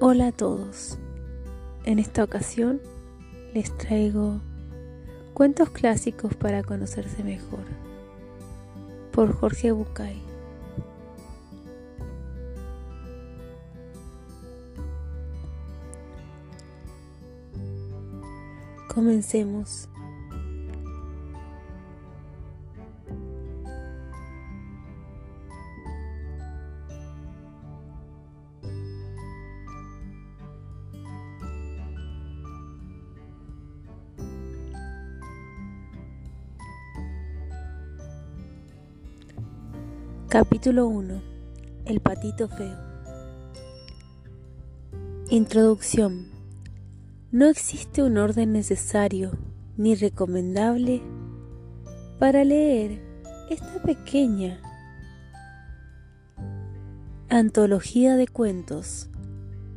Hola a todos. En esta ocasión les traigo cuentos clásicos para conocerse mejor por Jorge Bucay. Comencemos. Capítulo 1. El patito feo. Introducción. No existe un orden necesario ni recomendable para leer esta pequeña antología de cuentos,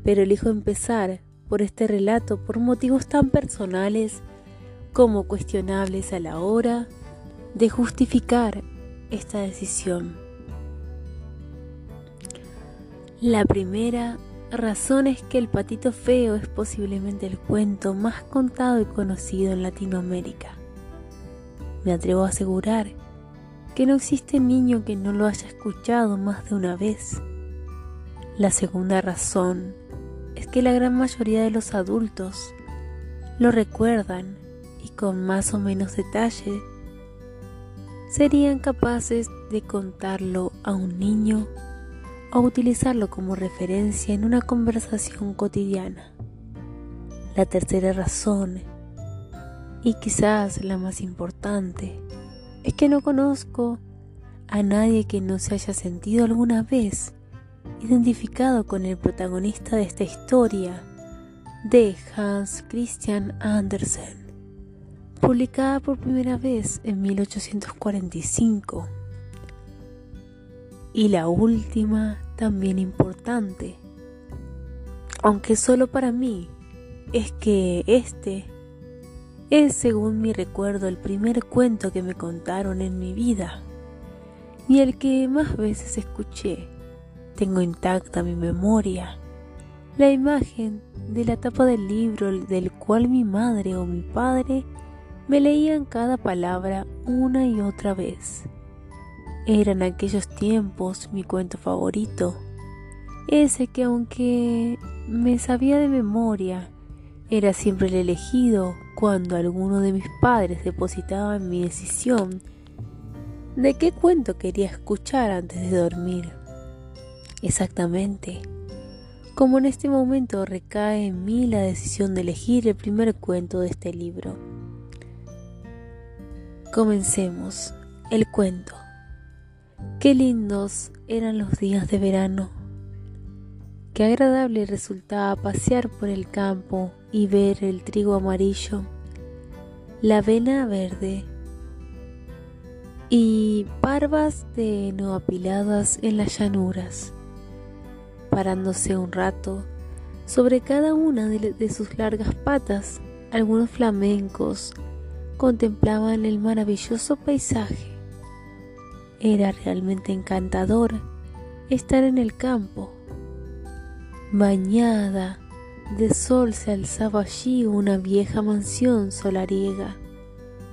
pero elijo empezar por este relato por motivos tan personales como cuestionables a la hora de justificar esta decisión. La primera razón es que El patito feo es posiblemente el cuento más contado y conocido en Latinoamérica. Me atrevo a asegurar que no existe niño que no lo haya escuchado más de una vez. La segunda razón es que la gran mayoría de los adultos lo recuerdan y con más o menos detalle serían capaces de contarlo a un niño o utilizarlo como referencia en una conversación cotidiana. La tercera razón, y quizás la más importante, es que no conozco a nadie que no se haya sentido alguna vez identificado con el protagonista de esta historia de Hans Christian Andersen, publicada por primera vez en 1845 y la última, también importante, aunque solo para mí, es que este es, según mi recuerdo, el primer cuento que me contaron en mi vida y el que más veces escuché. Tengo intacta mi memoria, la imagen de la tapa del libro del cual mi madre o mi padre me leían cada palabra una y otra vez. Eran aquellos tiempos mi cuento favorito, ese que aunque me sabía de memoria, era siempre el elegido cuando alguno de mis padres depositaba en mi decisión de qué cuento quería escuchar antes de dormir. Exactamente, como en este momento recae en mí la decisión de elegir el primer cuento de este libro. Comencemos el cuento. Qué lindos eran los días de verano. Qué agradable resultaba pasear por el campo y ver el trigo amarillo, la avena verde y barbas de heno apiladas en las llanuras. Parándose un rato sobre cada una de sus largas patas, algunos flamencos contemplaban el maravilloso paisaje era realmente encantador estar en el campo. Bañada de sol se alzaba allí una vieja mansión solariega,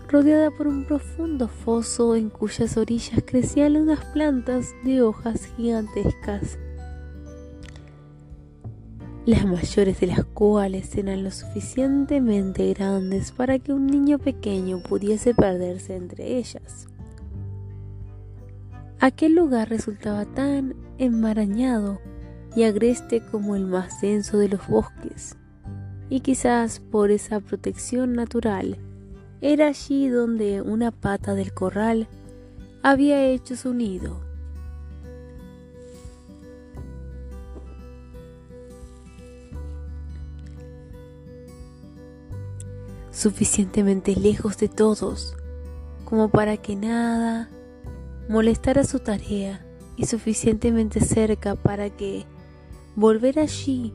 rodeada por un profundo foso en cuyas orillas crecían unas plantas de hojas gigantescas, las mayores de las cuales eran lo suficientemente grandes para que un niño pequeño pudiese perderse entre ellas. Aquel lugar resultaba tan enmarañado y agreste como el más denso de los bosques, y quizás por esa protección natural era allí donde una pata del corral había hecho su nido. suficientemente lejos de todos como para que nada molestar su tarea y suficientemente cerca para que volver allí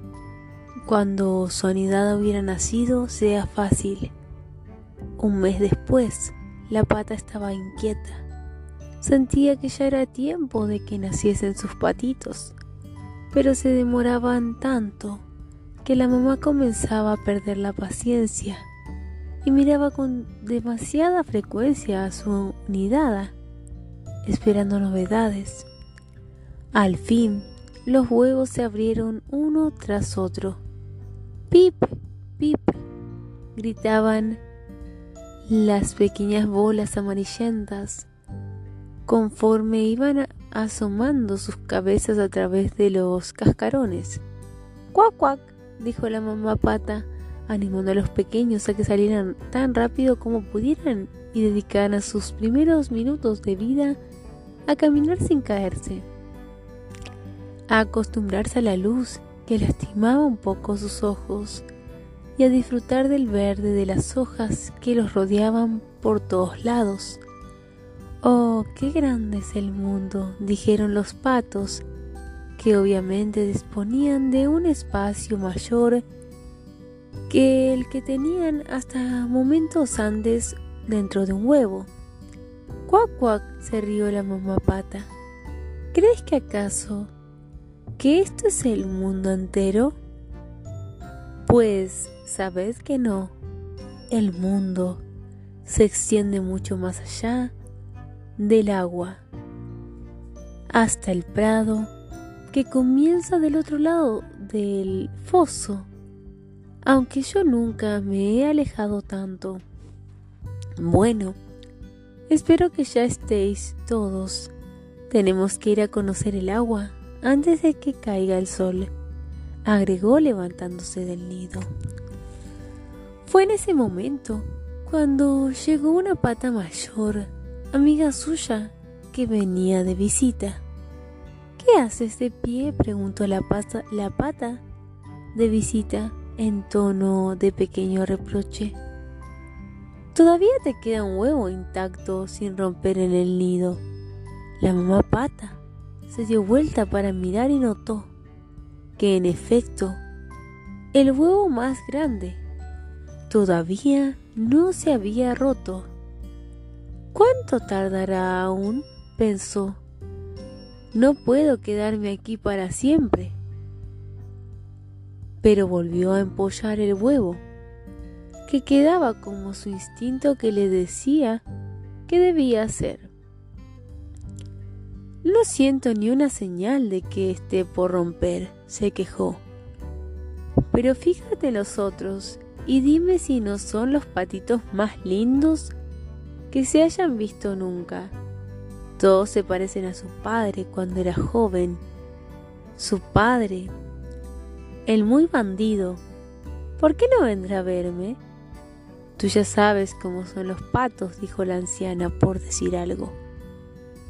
cuando su anidad hubiera nacido sea fácil. Un mes después, la pata estaba inquieta. Sentía que ya era tiempo de que naciesen sus patitos, pero se demoraban tanto que la mamá comenzaba a perder la paciencia y miraba con demasiada frecuencia a su nidada, esperando novedades. Al fin, los huevos se abrieron uno tras otro. ¡Pip! ¡Pip! gritaban las pequeñas bolas amarillentas conforme iban asomando sus cabezas a través de los cascarones. ¡Cuac, cuac! dijo la mamá pata, animando a los pequeños a que salieran tan rápido como pudieran y dedicaran sus primeros minutos de vida a caminar sin caerse, a acostumbrarse a la luz que lastimaba un poco sus ojos y a disfrutar del verde de las hojas que los rodeaban por todos lados. Oh, qué grande es el mundo, dijeron los patos, que obviamente disponían de un espacio mayor que el que tenían hasta momentos antes dentro de un huevo. Cuac cuac se rió la mamá pata. ¿Crees que acaso que esto es el mundo entero? Pues sabes que no. El mundo se extiende mucho más allá del agua, hasta el prado que comienza del otro lado del foso, aunque yo nunca me he alejado tanto. Bueno, espero que ya estéis todos. Tenemos que ir a conocer el agua antes de que caiga el sol, agregó levantándose del nido. Fue en ese momento cuando llegó una pata mayor amiga suya que venía de visita. ¿Qué haces de pie? preguntó la, la pata de visita en tono de pequeño reproche. Todavía te queda un huevo intacto sin romper en el nido. La mamá pata se dio vuelta para mirar y notó que en efecto el huevo más grande todavía no se había roto ¿Cuánto tardará aún? pensó. No puedo quedarme aquí para siempre. Pero volvió a empollar el huevo, que quedaba como su instinto que le decía que debía hacer. No siento ni una señal de que esté por romper, se quejó. Pero fíjate los otros y dime si no son los patitos más lindos que se hayan visto nunca. Todos se parecen a su padre cuando era joven. Su padre, el muy bandido, ¿por qué no vendrá a verme? Tú ya sabes cómo son los patos, dijo la anciana por decir algo.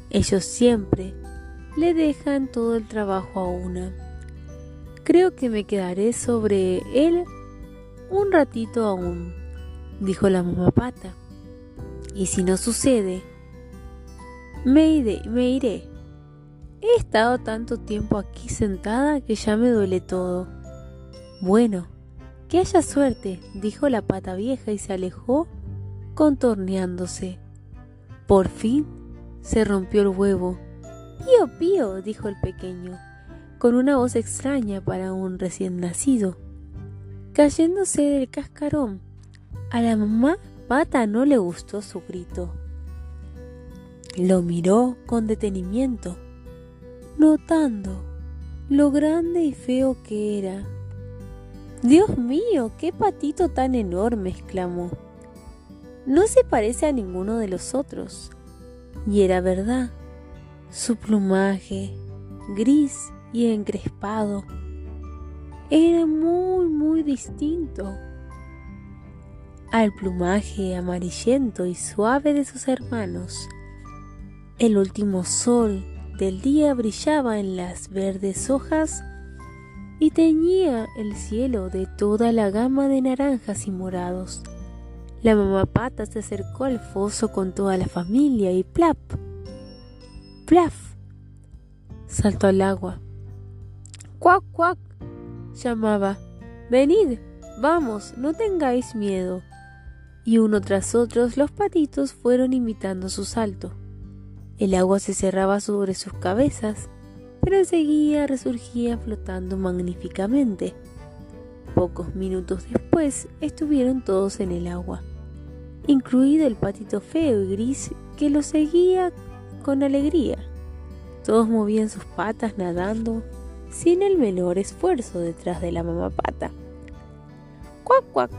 Ellos siempre le dejan todo el trabajo a una. Creo que me quedaré sobre él un ratito aún, dijo la mamá pata. Y si no sucede, me iré, me iré. He estado tanto tiempo aquí sentada que ya me duele todo. Bueno, que haya suerte, dijo la pata vieja y se alejó contorneándose. Por fin se rompió el huevo. Pío, pío, dijo el pequeño, con una voz extraña para un recién nacido. Cayéndose del cascarón, a la mamá pata no le gustó su grito. Lo miró con detenimiento, notando lo grande y feo que era. Dios mío, qué patito tan enorme, exclamó. No se parece a ninguno de los otros. Y era verdad. Su plumaje, gris y encrespado, era muy, muy distinto al plumaje amarillento y suave de sus hermanos. El último sol del día brillaba en las verdes hojas y teñía el cielo de toda la gama de naranjas y morados. La mamá pata se acercó al foso con toda la familia y plap, plaf, saltó al agua. Cuac, cuac, llamaba. Venid, vamos, no tengáis miedo y uno tras otro los patitos fueron imitando su salto. El agua se cerraba sobre sus cabezas, pero enseguida resurgía flotando magníficamente. Pocos minutos después estuvieron todos en el agua, incluido el patito feo y gris que lo seguía con alegría. Todos movían sus patas nadando sin el menor esfuerzo detrás de la mamá pata. ¡Cuac, cuac!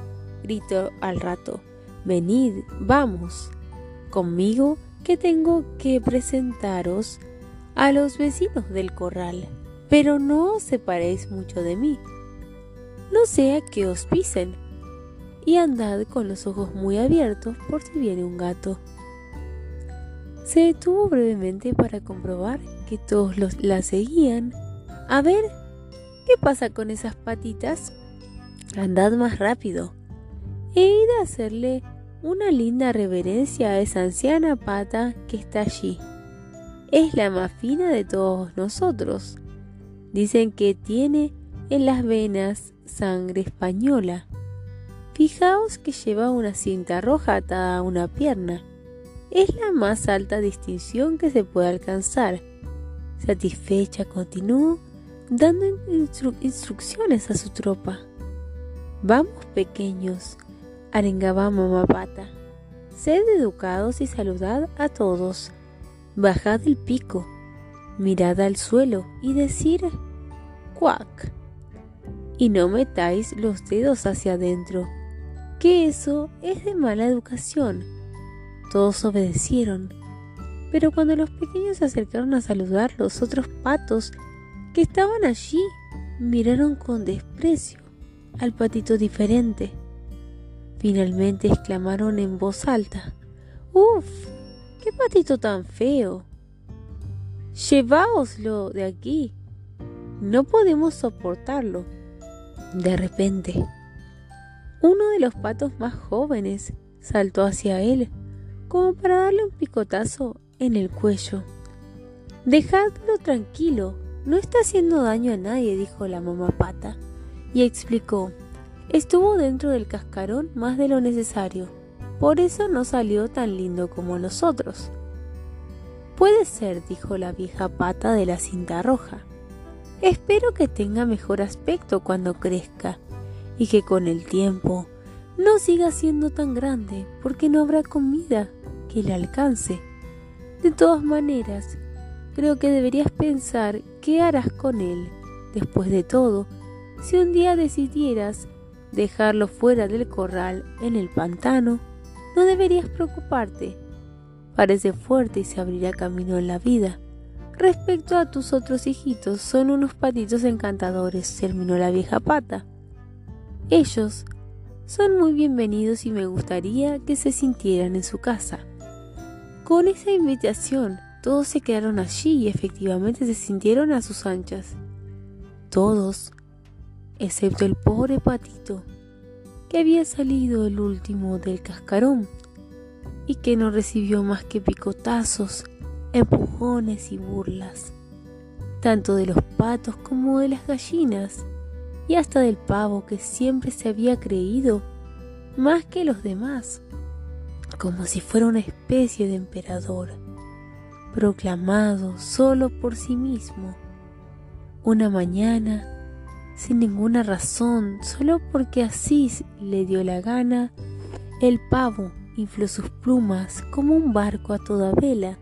gritó al rato. Venid, vamos, conmigo que tengo que presentaros a los vecinos del corral, pero no os separéis mucho de mí no sea que os pisen, y andad con los ojos muy abiertos por si viene un gato. Se detuvo brevemente para comprobar que todos los, la seguían. A ver, ¿qué pasa con esas patitas? Andad más rápido. He ido a hacerle una linda reverencia a esa anciana pata que está allí. Es la más fina de todos nosotros. Dicen que tiene en las venas sangre española. Fijaos que lleva una cinta roja atada a una pierna. Es la más alta distinción que se puede alcanzar. Satisfecha continuó dando instrucciones a su tropa. Vamos pequeños, arengaba mamá pata. Sed educados y saludad a todos. Bajad el pico, mirad al suelo y decir cuac y no metáis los dedos hacia adentro, que eso es de mala educación. Todos obedecieron, pero cuando los pequeños se acercaron a saludar, los otros patos que estaban allí miraron con desprecio al patito diferente. Finalmente exclamaron en voz alta, ¡Uf! ¡Qué patito tan feo! Lleváoslo de aquí. No podemos soportarlo. De repente, uno de los patos más jóvenes saltó hacia él como para darle un picotazo en el cuello. Dejadlo tranquilo, no está haciendo daño a nadie, dijo la mamá pata, y explicó, estuvo dentro del cascarón más de lo necesario, por eso no salió tan lindo como los otros. Puede ser, dijo la vieja pata de la cinta roja. Espero que tenga mejor aspecto cuando crezca y que con el tiempo no siga siendo tan grande porque no habrá comida que le alcance. De todas maneras, creo que deberías pensar qué harás con él. Después de todo, si un día decidieras dejarlo fuera del corral en el pantano, no deberías preocuparte. Parece fuerte y se abrirá camino en la vida. Respecto a tus otros hijitos, son unos patitos encantadores, terminó la vieja pata. Ellos son muy bienvenidos y me gustaría que se sintieran en su casa. Con esa invitación, todos se quedaron allí y efectivamente se sintieron a sus anchas. Todos, excepto el pobre patito, que había salido el último del cascarón y que no recibió más que picotazos empujones y burlas, tanto de los patos como de las gallinas, y hasta del pavo que siempre se había creído más que los demás, como si fuera una especie de emperador, proclamado solo por sí mismo. Una mañana, sin ninguna razón, solo porque así le dio la gana, el pavo infló sus plumas como un barco a toda vela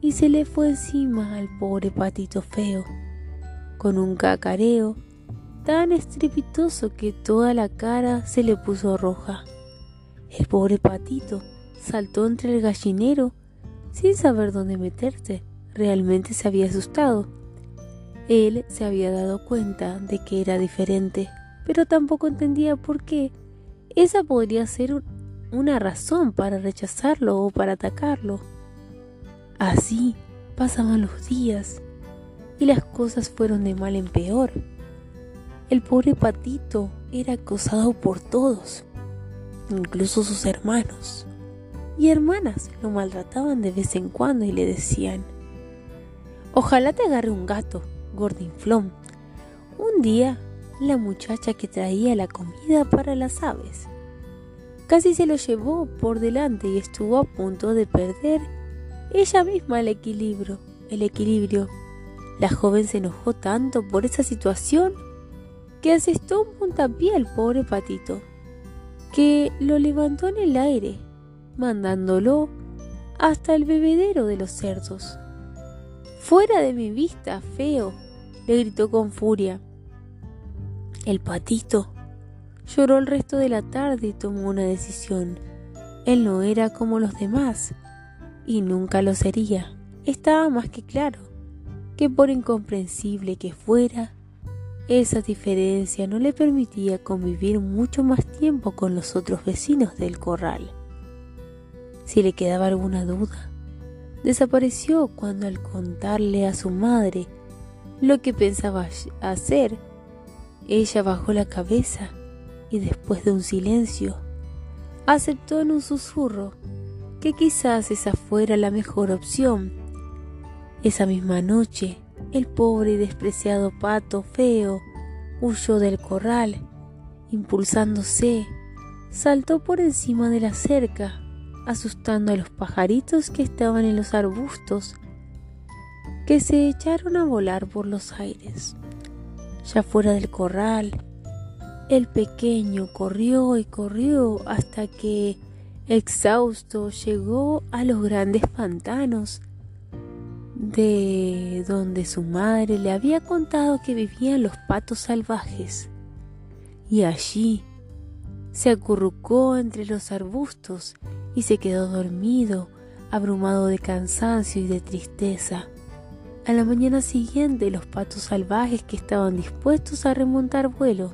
y se le fue encima al pobre patito feo, con un cacareo tan estrepitoso que toda la cara se le puso roja. El pobre patito saltó entre el gallinero sin saber dónde meterse. Realmente se había asustado. Él se había dado cuenta de que era diferente, pero tampoco entendía por qué. Esa podría ser una razón para rechazarlo o para atacarlo. Así pasaban los días y las cosas fueron de mal en peor. El pobre patito era acosado por todos, incluso sus hermanos. Y hermanas lo maltrataban de vez en cuando y le decían, ojalá te agarre un gato, gordinflón. Un día, la muchacha que traía la comida para las aves casi se lo llevó por delante y estuvo a punto de perder ella misma el equilibrio, el equilibrio. La joven se enojó tanto por esa situación que asestó un puntapié al pobre patito, que lo levantó en el aire, mandándolo hasta el bebedero de los cerdos. Fuera de mi vista, feo, le gritó con furia. El patito lloró el resto de la tarde y tomó una decisión. Él no era como los demás y nunca lo sería. Estaba más que claro que por incomprensible que fuera, esa diferencia no le permitía convivir mucho más tiempo con los otros vecinos del corral. Si le quedaba alguna duda, desapareció cuando al contarle a su madre lo que pensaba hacer, ella bajó la cabeza y después de un silencio, aceptó en un susurro que quizás esa fuera la mejor opción. Esa misma noche, el pobre y despreciado pato feo huyó del corral, impulsándose, saltó por encima de la cerca, asustando a los pajaritos que estaban en los arbustos, que se echaron a volar por los aires. Ya fuera del corral, el pequeño corrió y corrió hasta que, exhausto, llegó a los grandes pantanos, de donde su madre le había contado que vivían los patos salvajes. Y allí se acurrucó entre los arbustos y se quedó dormido, abrumado de cansancio y de tristeza. A la mañana siguiente los patos salvajes que estaban dispuestos a remontar vuelo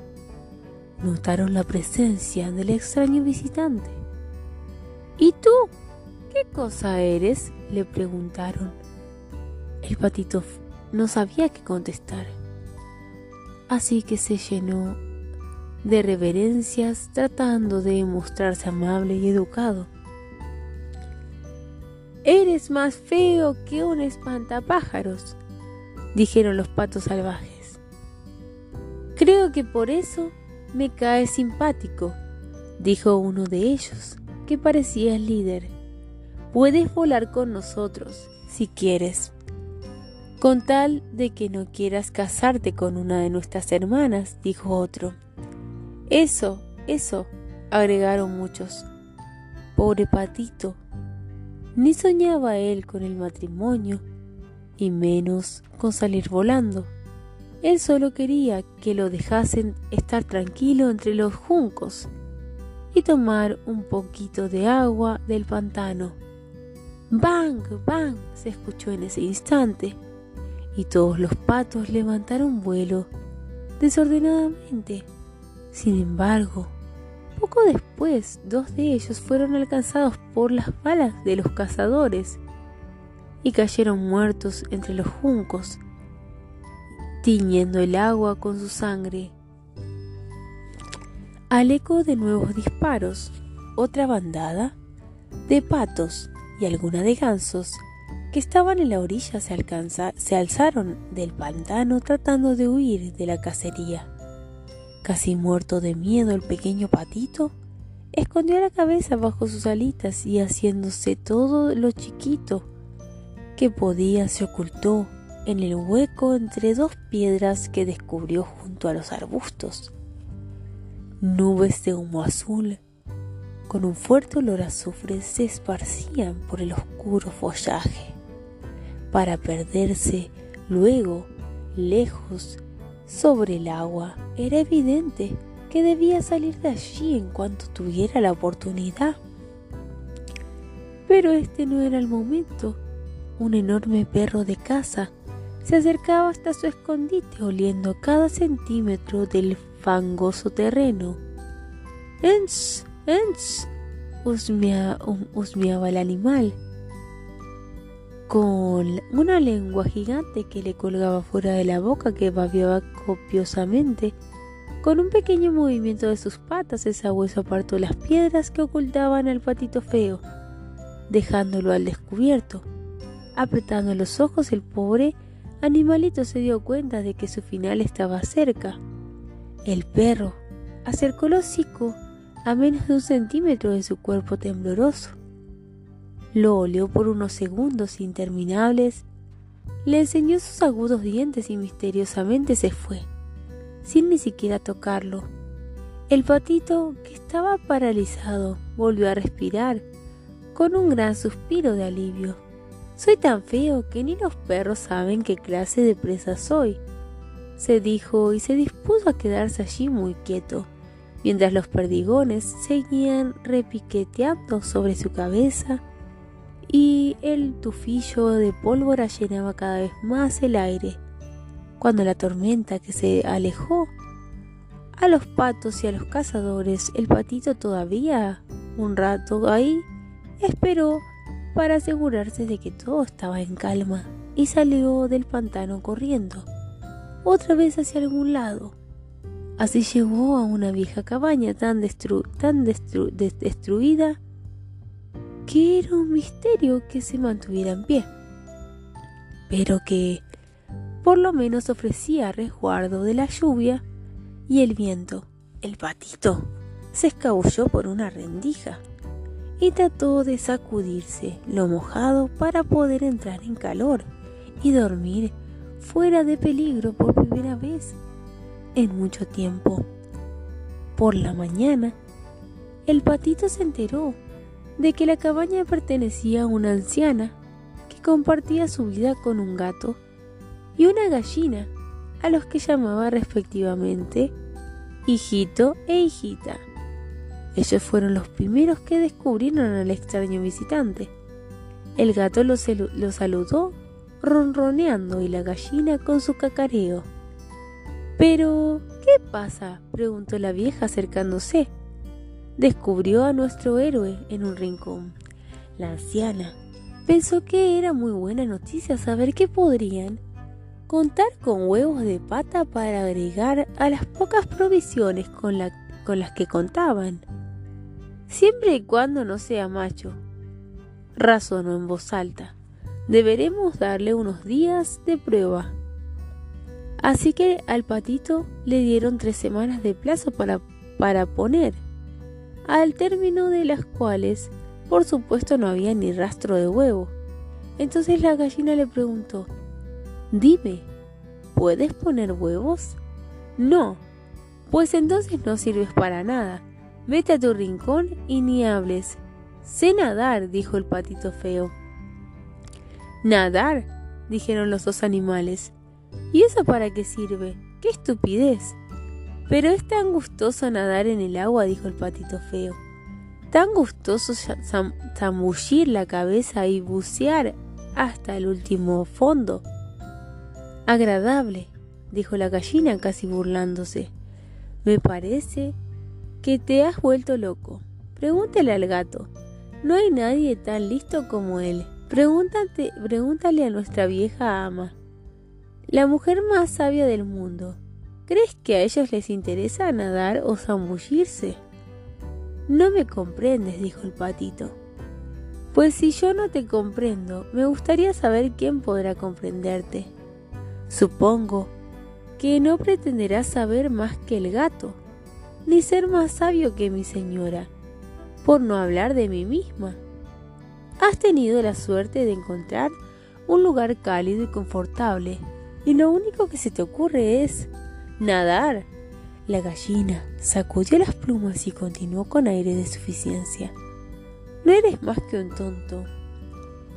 notaron la presencia del extraño visitante. ¿Y tú? ¿Qué cosa eres? le preguntaron. El patito no sabía qué contestar, así que se llenó de reverencias tratando de mostrarse amable y educado. Eres más feo que un espantapájaros, dijeron los patos salvajes. Creo que por eso me cae simpático, dijo uno de ellos, que parecía el líder. Puedes volar con nosotros, si quieres, con tal de que no quieras casarte con una de nuestras hermanas, dijo otro. Eso, eso, agregaron muchos. Pobre patito, ni soñaba él con el matrimonio, y menos con salir volando. Él solo quería que lo dejasen estar tranquilo entre los juncos y tomar un poquito de agua del pantano. ¡Bang! ¡Bang! se escuchó en ese instante y todos los patos levantaron vuelo desordenadamente. Sin embargo, poco después, dos de ellos fueron alcanzados por las balas de los cazadores y cayeron muertos entre los juncos tiñendo el agua con su sangre. Al eco de nuevos disparos, otra bandada de patos y alguna de gansos que estaban en la orilla se, se alzaron del pantano tratando de huir de la cacería. Casi muerto de miedo el pequeño patito escondió la cabeza bajo sus alitas y haciéndose todo lo chiquito que podía se ocultó en el hueco entre dos piedras que descubrió junto a los arbustos. Nubes de humo azul con un fuerte olor a azufre se esparcían por el oscuro follaje, para perderse luego lejos sobre el agua. Era evidente que debía salir de allí en cuanto tuviera la oportunidad. Pero este no era el momento. Un enorme perro de caza se acercaba hasta su escondite oliendo cada centímetro del fangoso terreno. ¡Ens! ¡Ens! husmeaba el animal con una lengua gigante que le colgaba fuera de la boca que babeaba copiosamente. Con un pequeño movimiento de sus patas, esa hueso apartó las piedras que ocultaban al patito feo, dejándolo al descubierto. Apretando los ojos, el pobre Animalito se dio cuenta de que su final estaba cerca. El perro acercó el hocico a menos de un centímetro de su cuerpo tembloroso. Lo olió por unos segundos interminables, le enseñó sus agudos dientes y misteriosamente se fue. sin ni siquiera tocarlo. El patito, que estaba paralizado, volvió a respirar con un gran suspiro de alivio. Soy tan feo que ni los perros saben qué clase de presa soy, se dijo y se dispuso a quedarse allí muy quieto, mientras los perdigones seguían repiqueteando sobre su cabeza y el tufillo de pólvora llenaba cada vez más el aire. Cuando la tormenta que se alejó a los patos y a los cazadores, el patito todavía un rato ahí esperó para asegurarse de que todo estaba en calma y salió del pantano corriendo, otra vez hacia algún lado. Así llegó a una vieja cabaña tan, tan destruida que era un misterio que se mantuviera en pie, pero que por lo menos ofrecía resguardo de la lluvia y el viento. El patito se escabulló por una rendija y trató de sacudirse lo mojado para poder entrar en calor y dormir fuera de peligro por primera vez en mucho tiempo. Por la mañana, el patito se enteró de que la cabaña pertenecía a una anciana que compartía su vida con un gato y una gallina, a los que llamaba respectivamente hijito e hijita. Ellos fueron los primeros que descubrieron al extraño visitante. El gato lo, saludó ronroneando y la gallina con su cacareo. Pero, ¿qué pasa? preguntó la vieja acercándose. Descubrió a nuestro héroe en un rincón. La anciana pensó que era muy buena noticia saber que podrían contar con huevos de pata para agregar a las pocas provisiones con, las que contaban siempre y cuando no sea macho. Razonó en voz alta. Deberemos darle unos días de prueba. Así que al patito le dieron tres semanas de plazo para, para poner, al término de las cuales, por supuesto, no había ni rastro de huevo. Entonces la gallina le preguntó, Dime, ¿puedes poner huevos? No, pues entonces no sirves para nada Vete a tu rincón y ni hables. Sé nadar, dijo el patito feo. ¿Nadar? dijeron los dos animales. ¿Y eso para qué sirve? ¡Qué estupidez! Pero es tan gustoso nadar en el agua, dijo el patito feo. Tan gustoso zambullir la cabeza y bucear hasta el último fondo. Agradable, dijo la gallina casi burlándose. Me parece que te has vuelto loco. Pregúntale al gato. No hay nadie tan listo como él. Pregúntate, pregúntale a nuestra vieja ama, la mujer más sabia del mundo. ¿Crees que a ellos les interesa nadar o zambullirse? No me comprendes, dijo el patito. Pues si yo no te comprendo, me gustaría saber quién podrá comprenderte. Supongo que no pretenderás saber más que el gato ni ser más sabio que mi señora, por no hablar de mí misma. Has tenido la suerte de encontrar un lugar cálido y confortable, y lo único que se te ocurre es nadar. La gallina sacudió las plumas y continuó con aire de suficiencia. No eres más que un tonto.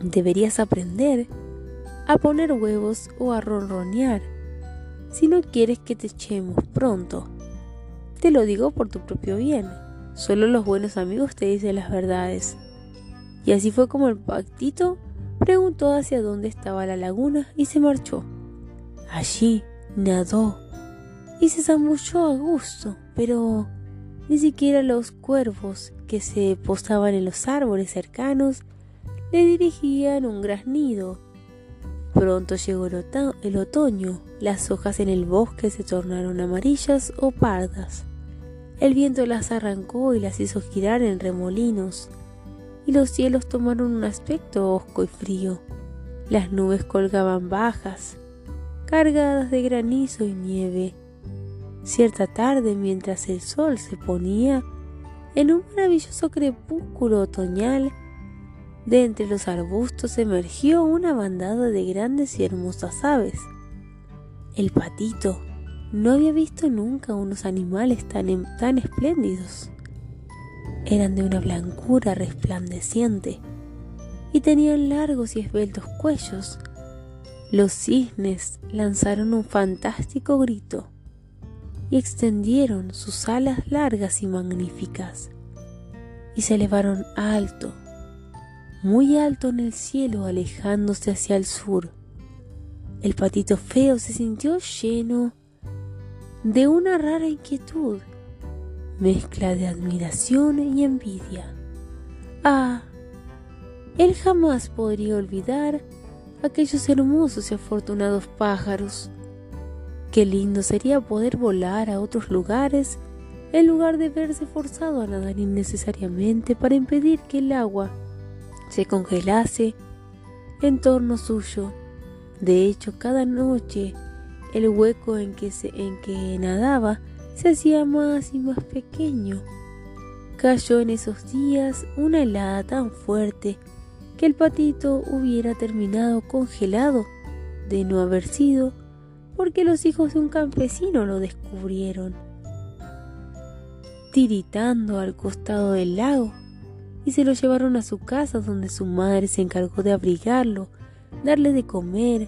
Deberías aprender a poner huevos o a ronronear si no quieres que te echemos pronto. Te lo digo por tu propio bien. Solo los buenos amigos te dicen las verdades. Y así fue como el pactito preguntó hacia dónde estaba la laguna y se marchó. Allí nadó y se zambulló a gusto, pero ni siquiera los cuervos que se posaban en los árboles cercanos le dirigían un graznido. Pronto llegó el, otoño, las hojas en el bosque se tornaron amarillas o pardas. El viento las arrancó y las hizo girar en remolinos, y los cielos tomaron un aspecto hosco y frío. Las nubes colgaban bajas, cargadas de granizo y nieve. Cierta tarde, mientras el sol se ponía en un maravilloso crepúsculo otoñal, de entre los arbustos emergió una bandada de grandes y hermosas aves. El patito no había visto nunca unos animales tan, em, tan espléndidos. Eran de una blancura resplandeciente y tenían largos y esbeltos cuellos. Los cisnes lanzaron un fantástico grito y extendieron sus alas largas y magníficas y se elevaron alto, muy alto en el cielo, alejándose hacia el sur. El patito feo se sintió lleno de una rara inquietud, mezcla de admiración y envidia. Ah, él jamás podría olvidar aquellos hermosos y afortunados pájaros. Qué lindo sería poder volar a otros lugares en lugar de verse forzado a nadar innecesariamente para impedir que el agua se congelase en torno suyo. De hecho, cada noche el hueco en que, se, en que nadaba se hacía más y más pequeño. Cayó en esos días una helada tan fuerte que el patito hubiera terminado congelado de no haber sido porque los hijos de un campesino lo descubrieron, tiritando al costado del lago, y se lo llevaron a su casa donde su madre se encargó de abrigarlo, darle de comer,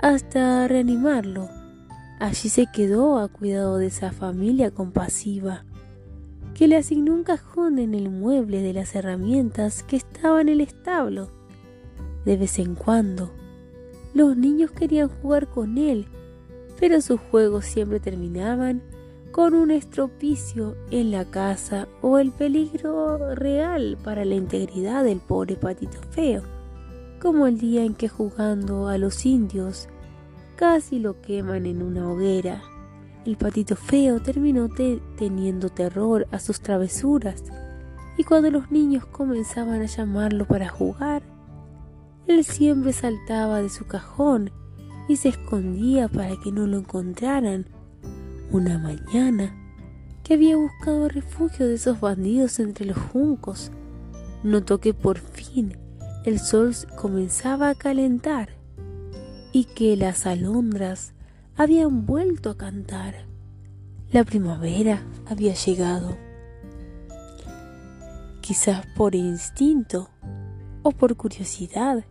hasta reanimarlo. Allí se quedó a cuidado de esa familia compasiva que le asignó un cajón en el mueble de las herramientas que estaba en el establo. De vez en cuando, los niños querían jugar con él, pero sus juegos siempre terminaban con un estropicio en la casa o el peligro real para la integridad del pobre patito feo, como el día en que jugando a los indios casi lo queman en una hoguera. El patito feo terminó teniendo terror a sus travesuras y cuando los niños comenzaban a llamarlo para jugar, él siempre saltaba de su cajón y se escondía para que no lo encontraran. Una mañana que había buscado refugio de esos bandidos entre los juncos, notó que por fin el sol comenzaba a calentar y que las alondras habían vuelto a cantar. La primavera había llegado. Quizás por instinto o por curiosidad,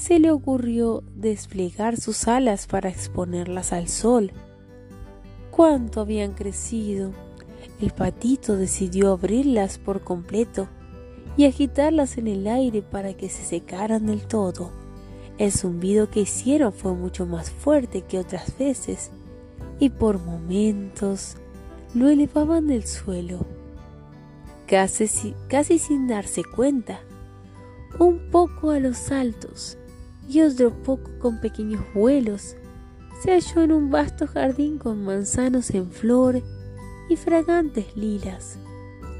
se le ocurrió desplegar sus alas para exponerlas al sol. Cuánto habían crecido. El patito decidió abrirlas por completo y agitarlas en el aire para que se secaran del todo. El zumbido que hicieron fue mucho más fuerte que otras veces y por momentos lo elevaban del suelo, casi, casi sin darse cuenta, un poco a los altos y otro poco con pequeños vuelos. Se halló en un vasto jardín con manzanos en flor y fragantes lilas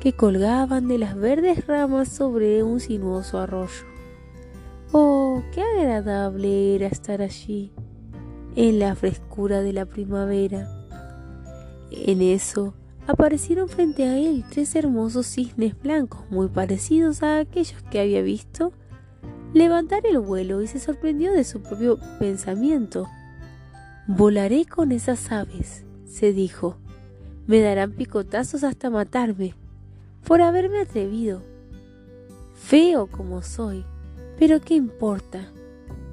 que colgaban de las verdes ramas sobre un sinuoso arroyo. Oh, qué agradable era estar allí, en la frescura de la primavera. En eso aparecieron frente a él tres hermosos cisnes blancos muy parecidos a aquellos que había visto levantar el vuelo y se sorprendió de su propio pensamiento. Volaré con esas aves, se dijo. Me darán picotazos hasta matarme por haberme atrevido. Feo como soy, pero ¿qué importa?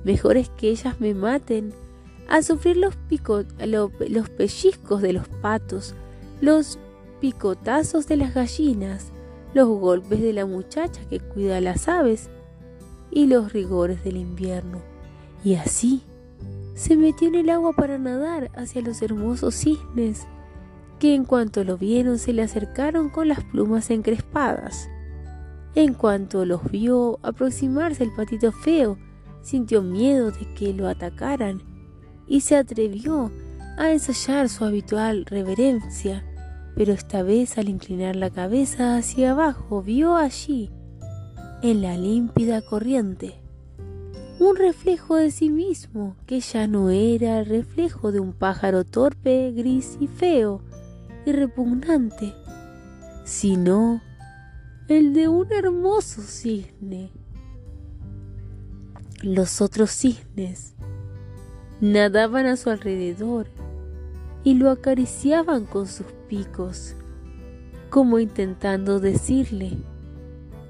Mejor es que ellas me maten a sufrir los, los pellizcos de los patos, los picotazos de las gallinas, los golpes de la muchacha que cuida a las aves y los rigores del invierno. Y así se metió en el agua para nadar hacia los hermosos cisnes, que en cuanto lo vieron se le acercaron con las plumas encrespadas. En cuanto los vio aproximarse el patito feo, sintió miedo de que lo atacaran y se atrevió a ensayar su habitual reverencia, pero esta vez al inclinar la cabeza hacia abajo vio allí, en la límpida corriente, un reflejo de sí mismo que ya no era el reflejo de un pájaro torpe, gris y feo y repugnante, sino el de un hermoso cisne. Los otros cisnes nadaban a su alrededor y lo acariciaban con sus picos, como intentando decirle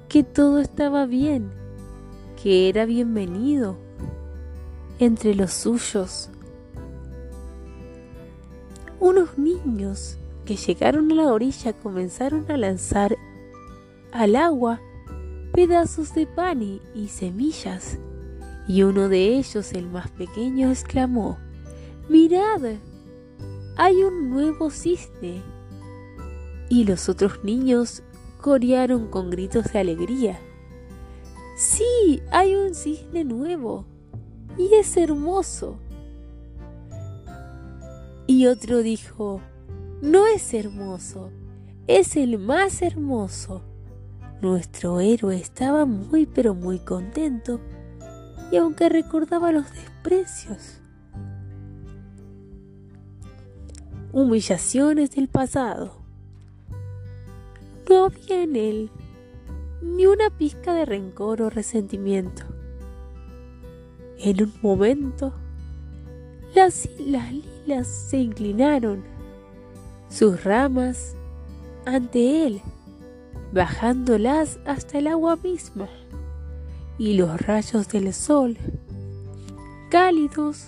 que todo estaba bien, que era bienvenido entre los suyos. Unos niños que llegaron a la orilla comenzaron a lanzar al agua pedazos de pan y, semillas, y uno de ellos, el más pequeño, exclamó, Mirad, hay un nuevo cisne. Y los otros niños corearon con gritos de alegría. Sí, hay un cisne nuevo y es hermoso. Y otro dijo, no es hermoso, es el más hermoso. Nuestro héroe estaba muy pero muy contento y aunque recordaba los desprecios, humillaciones del pasado, no había en él ni una pizca de rencor o resentimiento. En un momento, las, las lilas se inclinaron, sus ramas ante él, bajándolas hasta el agua misma, y los rayos del sol, cálidos,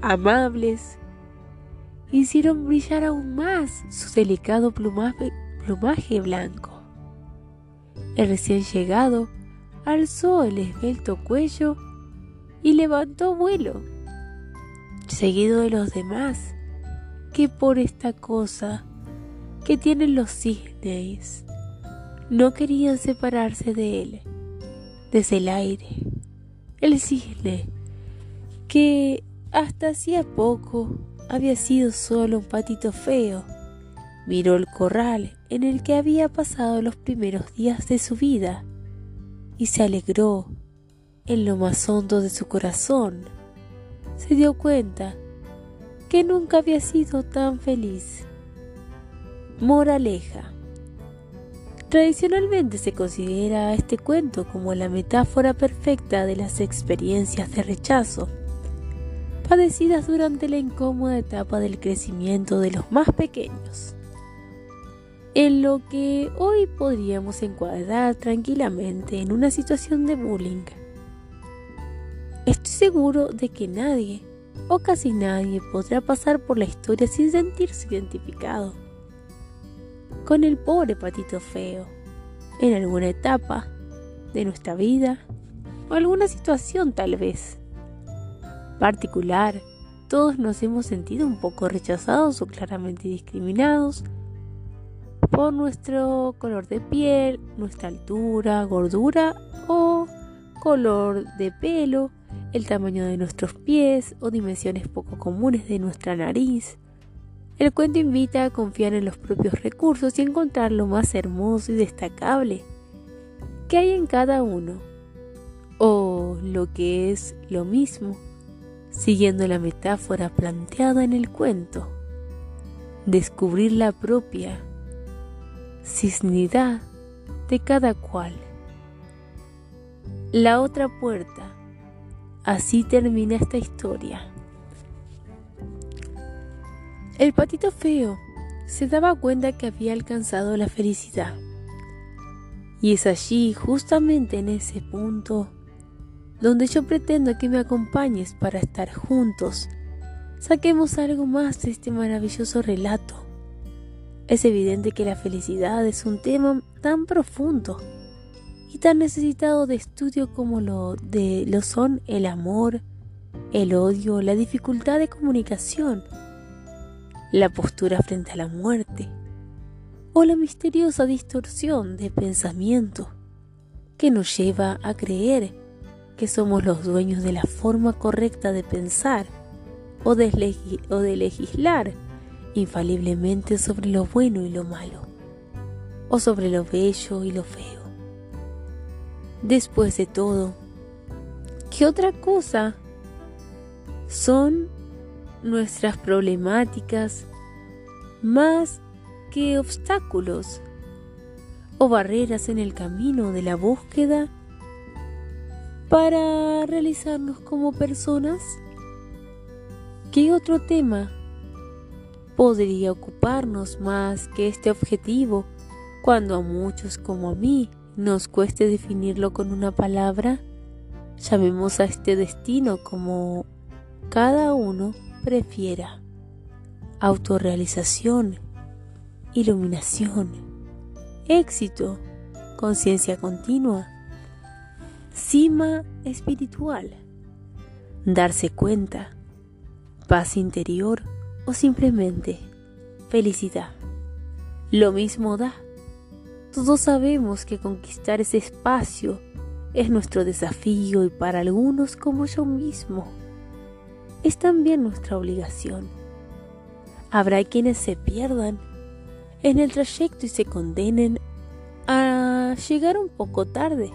amables, hicieron brillar aún más su delicado plumaje, plumaje blanco. El recién llegado alzó el esbelto cuello y levantó vuelo, seguido de los demás, que por esta cosa que tienen los cisnes no querían separarse de él, desde el aire. El cisne, que hasta hacía poco había sido solo un patito feo, miró el corral en el que había pasado los primeros días de su vida y se alegró en lo más hondo de su corazón. Se dio cuenta que nunca había sido tan feliz. Moraleja. Tradicionalmente se considera este cuento como la metáfora perfecta de las experiencias de rechazo, padecidas durante la incómoda etapa del crecimiento de los más pequeños en lo que hoy podríamos encuadrar tranquilamente en una situación de bullying. Estoy seguro de que nadie o casi nadie podrá pasar por la historia sin sentirse identificado con el pobre patito feo en alguna etapa de nuestra vida o alguna situación tal vez particular. Todos nos hemos sentido un poco rechazados o claramente discriminados por nuestro color de piel, nuestra altura, gordura o color de pelo, el tamaño de nuestros pies o dimensiones poco comunes de nuestra nariz. El cuento invita a confiar en los propios recursos y encontrar lo más hermoso y destacable que hay en cada uno, o lo que es lo mismo, siguiendo la metáfora planteada en el cuento, descubrir la propia cisnidad de cada cual. La otra puerta. Así termina esta historia. El patito feo se daba cuenta que había alcanzado la felicidad. Y es allí, justamente en ese punto, donde yo pretendo que me acompañes para estar juntos. Saquemos algo más de este maravilloso relato es evidente que la felicidad es un tema tan profundo y tan necesitado de estudio como lo, de, lo son el amor, el odio, la dificultad de comunicación, la postura frente a la muerte o la misteriosa distorsión de pensamiento que nos lleva a creer que somos los dueños de la forma correcta de pensar o de, o de legislar infaliblemente sobre lo bueno y lo malo, o sobre lo bello y lo feo. Después de todo, ¿qué otra cosa son nuestras problemáticas más que obstáculos o barreras en el camino de la búsqueda para realizarnos como personas? ¿Qué otro tema podría ocuparnos más que este objetivo cuando a muchos como a mí nos cueste definirlo con una palabra? Llamemos a este destino como cada uno prefiera. Autorrealización, iluminación, éxito, conciencia continua, cima espiritual, darse cuenta, paz interior o simplemente felicidad. Lo mismo da. Todos sabemos que conquistar ese espacio es nuestro desafío y para algunos como yo mismo es también nuestra obligación. Habrá quienes se pierdan en el trayecto y se condenen a llegar un poco tarde.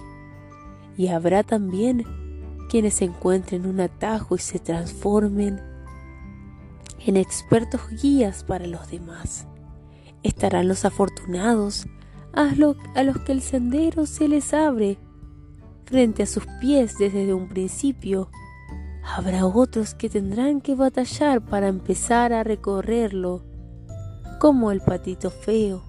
Y habrá también quienes encuentren un atajo y se transformen en expertos guías para los demás. Estarán los afortunados a, a los que el sendero se les abre frente a sus pies desde un principio. Habrá otros que tendrán que batallar para empezar a recorrerlo, como el patito feo.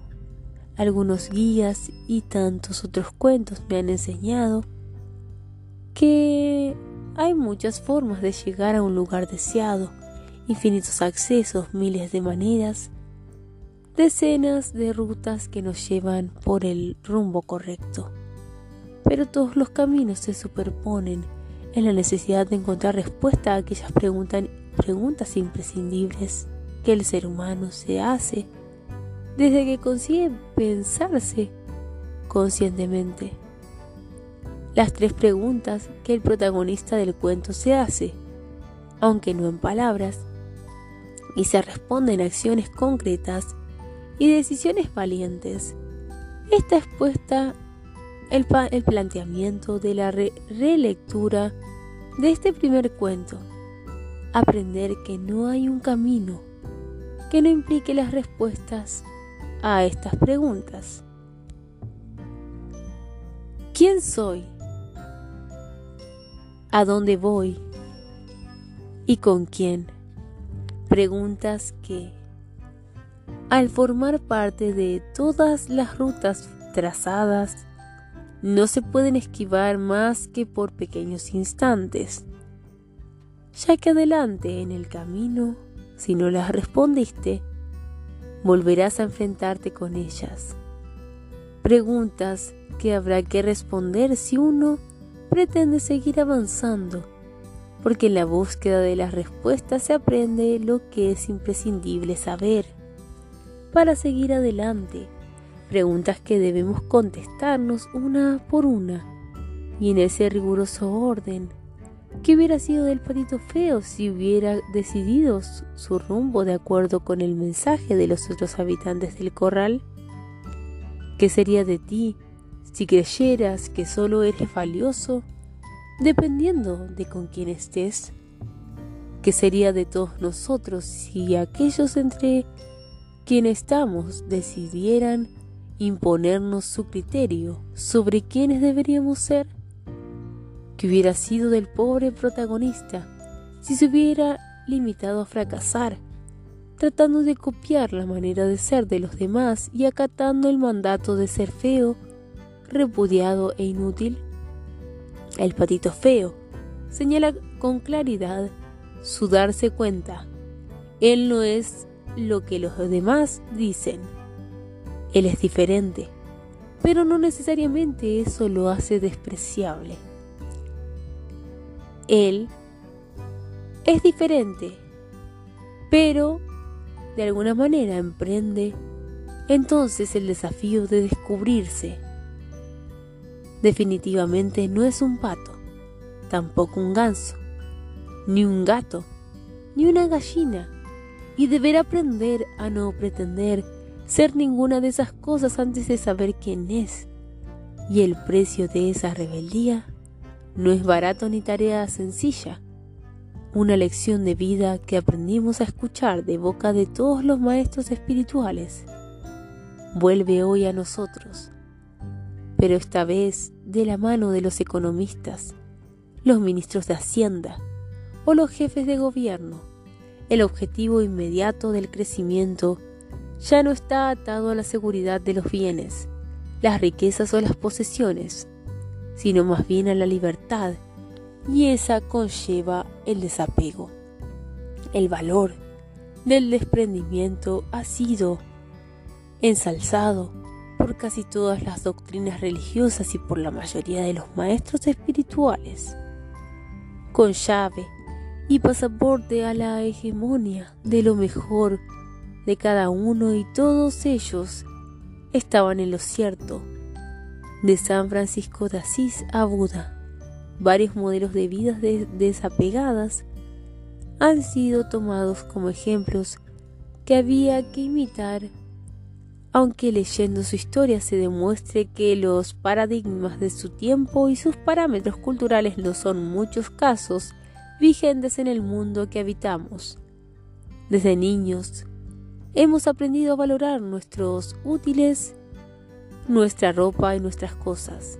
Algunos guías y tantos otros cuentos me han enseñado que hay muchas formas de llegar a un lugar deseado, infinitos accesos, miles de maneras, decenas de rutas que nos llevan por el rumbo correcto pero todos los caminos se superponen en la necesidad de encontrar respuesta a aquellas preguntas imprescindibles que el ser humano se hace desde que consigue pensarse conscientemente. Las tres preguntas que el protagonista del cuento se hace, aunque no en palabras, y se responden en acciones concretas y decisiones valientes. Esta expuesta el, planteamiento de la relectura de este primer cuento. Aprender que no hay un camino que no implique las respuestas a estas preguntas. ¿Quién soy? ¿A dónde voy? ¿Y con quién? Preguntas que, al formar parte de todas las rutas trazadas no se pueden esquivar más que por pequeños instantes, ya que adelante en el camino, si no las respondiste, volverás a enfrentarte con ellas. Preguntas que habrá que responder si uno pretende seguir avanzando, porque en la búsqueda de las respuestas se aprende lo que es imprescindible saber para seguir adelante preguntas que debemos contestarnos una por una y en ese riguroso orden. ¿Qué hubiera sido del patito feo si hubiera decidido su rumbo de acuerdo con el mensaje de los otros habitantes del corral? ¿Qué sería de ti si creyeras que solo eres valioso dependiendo de con quién estés? ¿Qué sería de todos nosotros si aquellos entre quienes estamos decidieran imponernos su criterio sobre quiénes deberíamos ser? ¿Qué hubiera sido del pobre protagonista si se hubiera limitado a fracasar, tratando de copiar la manera de ser de los demás y acatando el mandato de ser feo, repudiado e inútil? El patito feo señala con claridad su darse cuenta. Él no es lo que los demás dicen él es diferente, pero no necesariamente eso lo hace despreciable. Él es diferente, pero de alguna manera emprende entonces el desafío de descubrirse. Definitivamente no es un pato, tampoco un ganso, ni un gato, ni una gallina, y deberá aprender a no pretender ser ninguna de esas cosas antes de saber quién es. Y el precio de esa rebeldía no es barato ni tarea sencilla. Una lección de vida que aprendimos a escuchar de boca de todos los maestros espirituales. Vuelve hoy a nosotros, pero esta vez de la mano de los economistas, los ministros de Hacienda o los jefes de gobierno, el objetivo inmediato del crecimiento ya no está atado a la seguridad de los bienes, las riquezas o las posesiones, sino más bien a la libertad, y esa conlleva el desapego. El valor del desprendimiento ha sido ensalzado por casi todas las doctrinas religiosas y por la mayoría de los maestros espirituales, con llave y pasaporte a la hegemonia de lo mejor de cada uno y todos ellos estaban en lo cierto. De San Francisco de Asís a Buda, varios modelos de vidas desapegadas han sido tomados como ejemplos que había que imitar, aunque leyendo su historia se demuestre que los paradigmas de su tiempo y sus parámetros culturales no son muchos casos vigentes en el mundo que habitamos. Desde niños hemos aprendido a valorar nuestros útiles, nuestra ropa y nuestras cosas.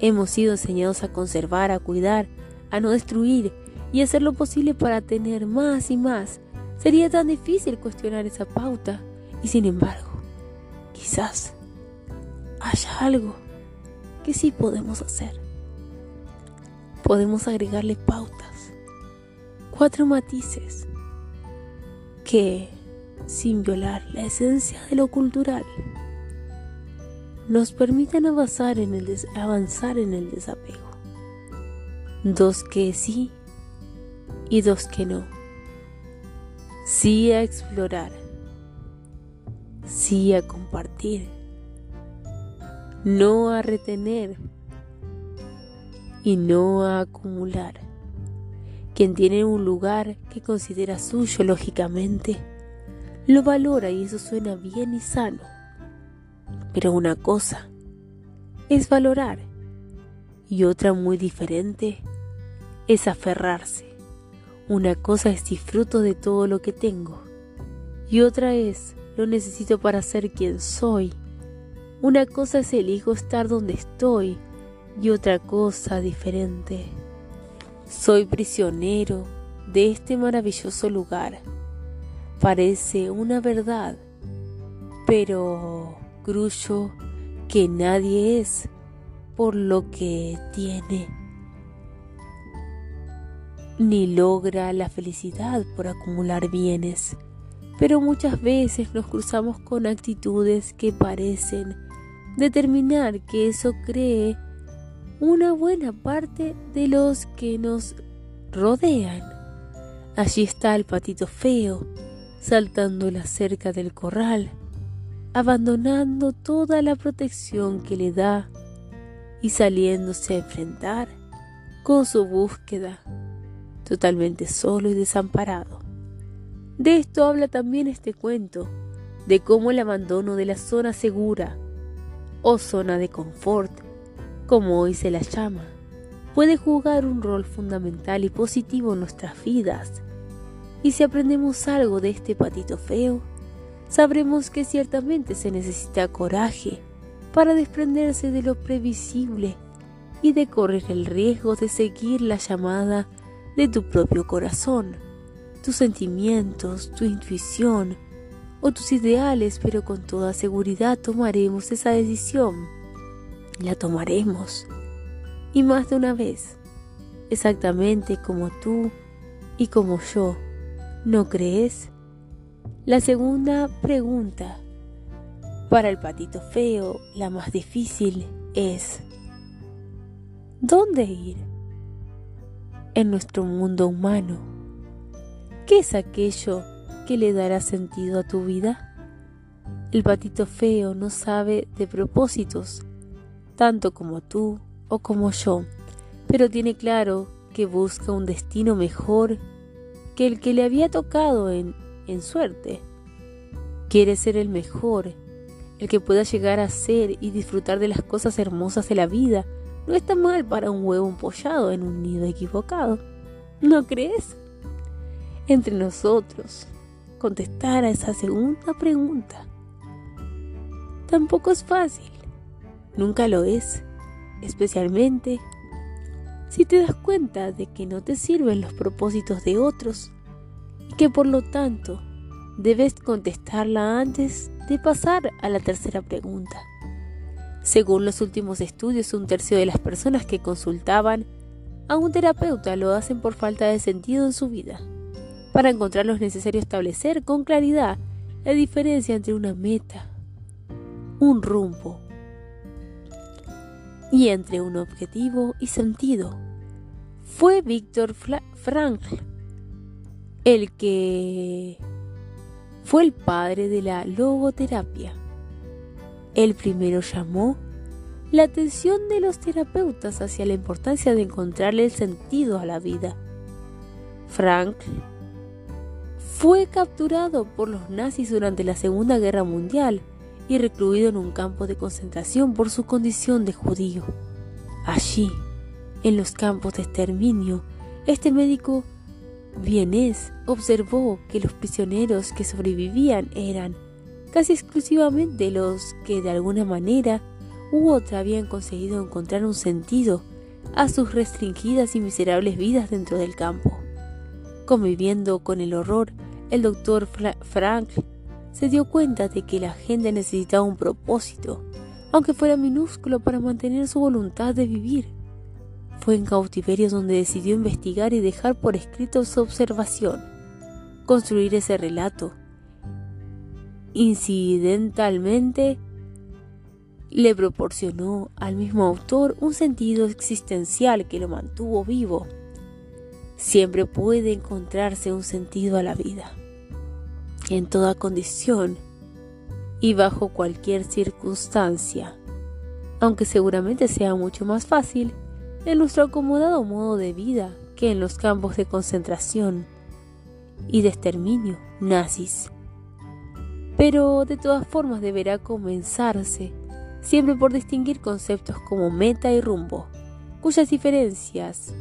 Hemos sido enseñados a conservar, a cuidar, a no destruir y hacer lo posible para tener más y más. Sería tan difícil cuestionar esa pauta y sin embargo, quizás haya algo que sí podemos hacer. Podemos agregarle pautas, cuatro matices que, sin violar la esencia de lo cultural, nos permitan avanzar en el, avanzar en el desapego. Dos que sí y dos que no. Sí a explorar, sí a compartir, no a retener y no a acumular. Quien tiene un lugar que considera suyo lógicamente, lo valora y eso suena bien y sano. Pero una cosa es valorar y otra muy diferente es aferrarse. Una cosa es disfruto de todo lo que tengo y otra es lo necesito para ser quien soy. Una cosa es elijo estar donde estoy y otra cosa diferente. Soy prisionero de este maravilloso lugar. Parece una verdad, pero grullo que nadie es por lo que tiene ni logra la felicidad por acumular bienes, pero muchas veces nos cruzamos con actitudes que parecen determinar que eso cree una buena parte de los que nos rodean. Allí está el patito feo, saltando la cerca del corral, abandonando toda la protección que le da y saliéndose a enfrentar con su búsqueda totalmente solo y desamparado. De esto habla también este cuento, de cómo el abandono de la zona segura o zona de confort, como hoy se la llama, puede jugar un rol fundamental y positivo en nuestras vidas. Y si aprendemos algo de este patito feo, sabremos que ciertamente se necesita coraje para desprenderse de lo previsible y de correr el riesgo de seguir la llamada de tu propio corazón, tus sentimientos, tu intuición o tus ideales, pero con toda seguridad tomaremos esa decisión. La tomaremos. Y más de una vez, exactamente como tú y como yo. ¿No crees? La segunda pregunta para el patito feo, la más difícil, es ¿dónde ir? en nuestro mundo humano. ¿Qué es aquello que le dará sentido a tu vida? El patito feo no sabe de propósitos, tanto como tú o como yo, pero tiene claro que busca un destino mejor que el que le había tocado en, en suerte. Quiere ser el mejor, el que pueda llegar a ser y disfrutar de las cosas hermosas de la vida, no está mal para un huevo empollado en un nido equivocado. ¿No crees? Entre nosotros, contestar a esa segunda pregunta tampoco es fácil. Nunca lo es, especialmente si te das cuenta de que no te sirven los propósitos de otros y que por lo tanto debes contestarla antes de pasar a la tercera pregunta. Según los últimos estudios, un tercio de las personas que consultaban a un terapeuta lo hacen por falta de sentido en su vida. Para encontrarlo es necesario establecer con claridad la diferencia entre una meta, un rumbo y entre un objetivo y sentido. Fue Víctor Frankl el que fue el padre de la logoterapia. El primero llamó la atención de los terapeutas hacia la importancia de encontrarle el sentido a la vida. Frank fue capturado por los nazis durante la Segunda Guerra Mundial y recluido en un campo de concentración por su condición de judío. Allí, en los campos de exterminio, este médico vienés observó que los prisioneros que sobrevivían eran casi exclusivamente los que de alguna manera u otra habían conseguido encontrar un sentido a sus restringidas y miserables vidas dentro del campo. Conviviendo con el horror, el doctor Frank se dio cuenta de que la gente necesitaba un propósito, aunque fuera minúsculo, para mantener su voluntad de vivir. Fue en cautiverio donde decidió investigar y dejar por escrito su observación, construir ese relato. Incidentalmente, le proporcionó al mismo autor un sentido existencial que lo mantuvo vivo. Siempre puede encontrarse un sentido a la vida, en toda condición y bajo cualquier circunstancia, aunque seguramente sea mucho más fácil en nuestro acomodado modo de vida que en los campos de concentración y de exterminio nazis. Pero de todas formas deberá comenzarse siempre por distinguir conceptos como meta y rumbo, cuyas diferencias,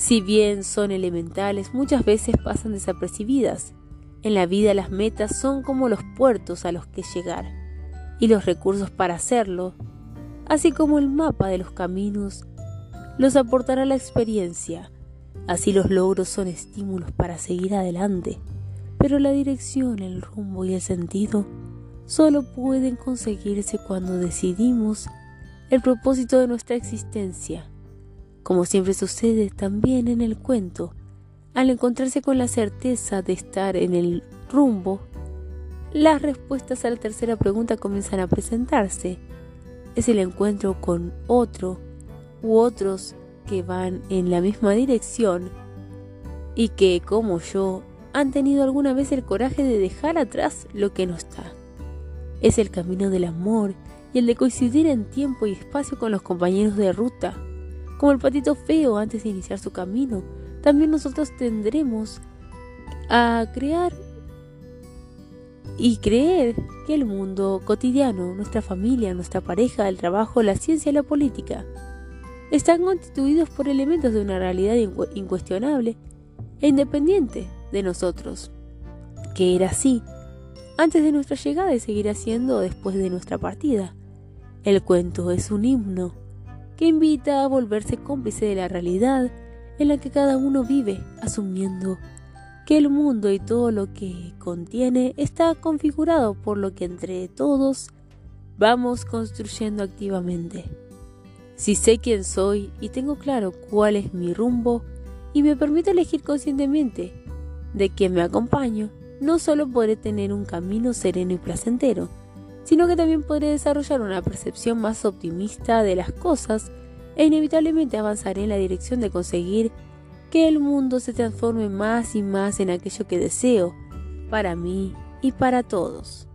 si bien son elementales, muchas veces pasan desapercibidas. En la vida las metas son como los puertos a los que llegar y los recursos para hacerlo, así como el mapa de los caminos los aportará la experiencia. Así los logros son estímulos para seguir adelante, pero la dirección, el rumbo y el sentido solo pueden conseguirse cuando decidimos el propósito de nuestra existencia. Como siempre sucede también en el cuento, al encontrarse con la certeza de estar en el rumbo, las respuestas a la tercera pregunta comienzan a presentarse. Es el encuentro con otro u otros que van en la misma dirección y que, como yo, han tenido alguna vez el coraje de dejar atrás lo que no está. Es el camino del amor y el de coincidir en tiempo y espacio con los compañeros de ruta. Como el patito feo antes de iniciar su camino, también nosotros tendremos a crear y creer que el mundo cotidiano, nuestra familia, nuestra pareja, el trabajo, la ciencia y la política están constituidos por elementos de una realidad incuestionable e independiente de nosotros, que era así antes de nuestra llegada y seguirá siendo después de nuestra partida. El cuento es un himno que invita a volverse cómplice de la realidad en la que cada uno vive, asumiendo que el mundo y todo lo que contiene está configurado por lo que entre todos vamos construyendo activamente. Si sé quién soy y tengo claro cuál es mi rumbo y me permito elegir conscientemente de quién me acompaño, no solo podré tener un camino sereno y placentero, sino que también podré desarrollar una percepción más optimista de las cosas e inevitablemente avanzaré en la dirección de conseguir que el mundo se transforme más y más en aquello que deseo para mí y para todos.